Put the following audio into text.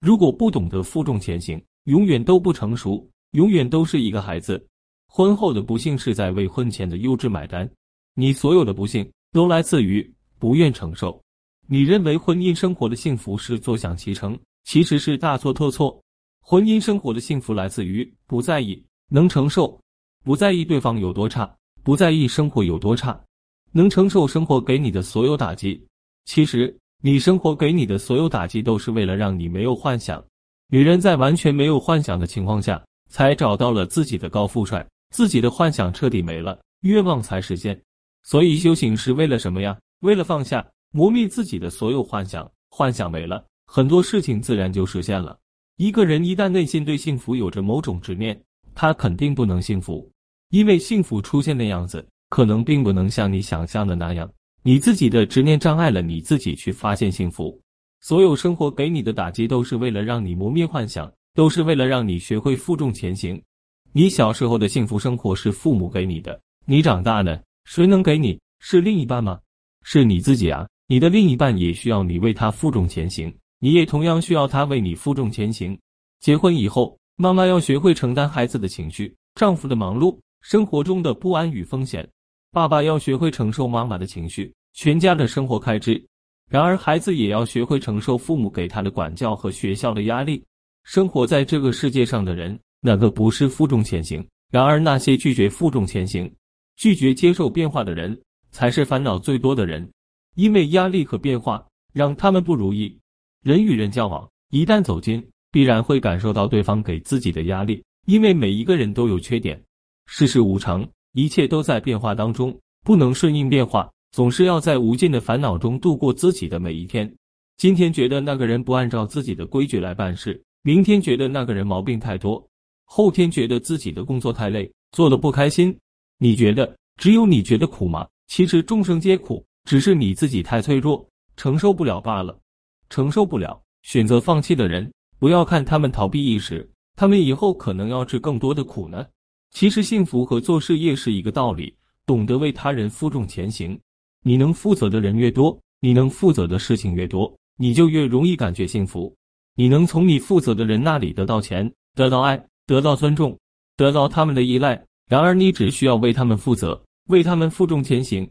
如果不懂得负重前行，永远都不成熟，永远都是一个孩子。婚后的不幸是在为婚前的幼稚买单，你所有的不幸都来自于不愿承受。你认为婚姻生活的幸福是坐享其成，其实是大错特错。婚姻生活的幸福来自于不在意，能承受，不在意对方有多差，不在意生活有多差，能承受生活给你的所有打击。其实，你生活给你的所有打击都是为了让你没有幻想。女人在完全没有幻想的情况下，才找到了自己的高富帅，自己的幻想彻底没了，愿望才实现。所以修行是为了什么呀？为了放下。磨灭自己的所有幻想，幻想没了，很多事情自然就实现了。一个人一旦内心对幸福有着某种执念，他肯定不能幸福，因为幸福出现的样子可能并不能像你想象的那样。你自己的执念障碍了你自己去发现幸福。所有生活给你的打击，都是为了让你磨灭幻想，都是为了让你学会负重前行。你小时候的幸福生活是父母给你的，你长大了，谁能给你？是另一半吗？是你自己啊！你的另一半也需要你为他负重前行，你也同样需要他为你负重前行。结婚以后，妈妈要学会承担孩子的情绪、丈夫的忙碌、生活中的不安与风险；爸爸要学会承受妈妈的情绪、全家的生活开支。然而，孩子也要学会承受父母给他的管教和学校的压力。生活在这个世界上的人，哪个不是负重前行？然而，那些拒绝负重前行、拒绝接受变化的人，才是烦恼最多的人。因为压力和变化让他们不如意。人与人交往，一旦走近，必然会感受到对方给自己的压力。因为每一个人都有缺点，世事无常，一切都在变化当中，不能顺应变化，总是要在无尽的烦恼中度过自己的每一天。今天觉得那个人不按照自己的规矩来办事，明天觉得那个人毛病太多，后天觉得自己的工作太累，做的不开心。你觉得只有你觉得苦吗？其实众生皆苦。只是你自己太脆弱，承受不了罢了。承受不了，选择放弃的人，不要看他们逃避一时，他们以后可能要吃更多的苦呢。其实幸福和做事业是一个道理，懂得为他人负重前行。你能负责的人越多，你能负责的事情越多，你就越容易感觉幸福。你能从你负责的人那里得到钱，得到爱，得到尊重，得到他们的依赖。然而，你只需要为他们负责，为他们负重前行。